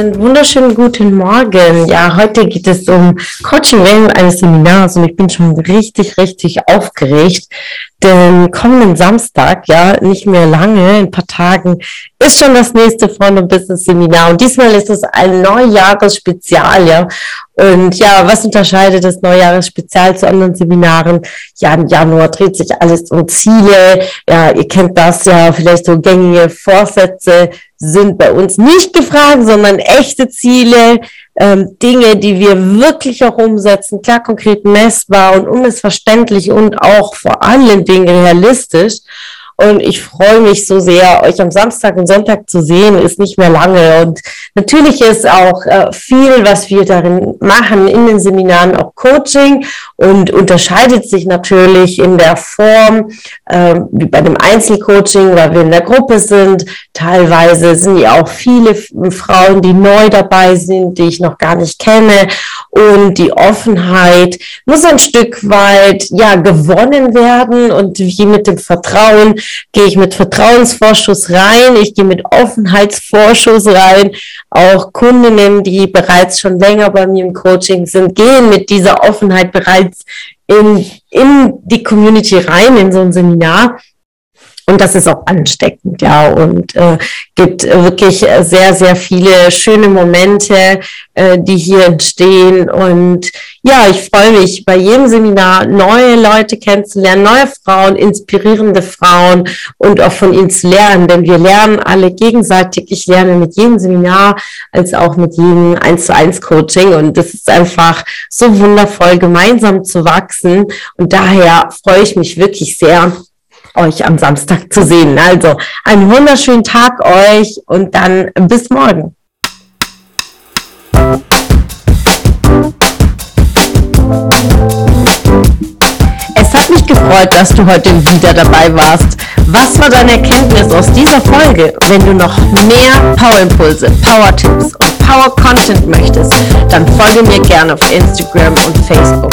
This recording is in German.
Einen wunderschönen guten Morgen. Ja, heute geht es um Coaching während eines Seminars und ich bin schon richtig, richtig aufgeregt, denn kommenden Samstag, ja, nicht mehr lange, in ein paar Tagen, ist schon das nächste Freund- und Business-Seminar und diesmal ist es ein Neujahresspezial, ja. Und ja, was unterscheidet das Neujahresspezial zu anderen Seminaren? Ja, im Januar dreht sich alles um Ziele. Ja, ihr kennt das ja, vielleicht so gängige Vorsätze, sind bei uns nicht gefragt, sondern echte Ziele, ähm, Dinge, die wir wirklich auch umsetzen, klar, konkret messbar und unmissverständlich und auch vor allen Dingen realistisch. Und ich freue mich so sehr, euch am Samstag und Sonntag zu sehen, ist nicht mehr lange. Und natürlich ist auch äh, viel, was wir darin machen, in den Seminaren auch Coaching und unterscheidet sich natürlich in der Form, äh, wie bei dem Einzelcoaching, weil wir in der Gruppe sind. Teilweise sind ja auch viele Frauen, die neu dabei sind, die ich noch gar nicht kenne. Und die Offenheit muss ein Stück weit, ja, gewonnen werden und wie mit dem Vertrauen gehe ich mit Vertrauensvorschuss rein, ich gehe mit Offenheitsvorschuss rein. Auch Kundinnen, die bereits schon länger bei mir im Coaching sind, gehen mit dieser Offenheit bereits in, in die Community rein, in so ein Seminar. Und das ist auch ansteckend, ja, und äh, gibt wirklich sehr, sehr viele schöne Momente, äh, die hier entstehen. Und ja, ich freue mich, bei jedem Seminar neue Leute kennenzulernen, neue Frauen, inspirierende Frauen und auch von ihnen zu lernen, denn wir lernen alle gegenseitig. Ich lerne mit jedem Seminar als auch mit jedem 1 zu 1 Coaching und das ist einfach so wundervoll, gemeinsam zu wachsen. Und daher freue ich mich wirklich sehr, euch am Samstag zu sehen. Also einen wunderschönen Tag euch und dann bis morgen. Es hat mich gefreut, dass du heute wieder dabei warst. Was war deine Erkenntnis aus dieser Folge? Wenn du noch mehr Power-Impulse, Power-Tipps und Power-Content möchtest, dann folge mir gerne auf Instagram und Facebook.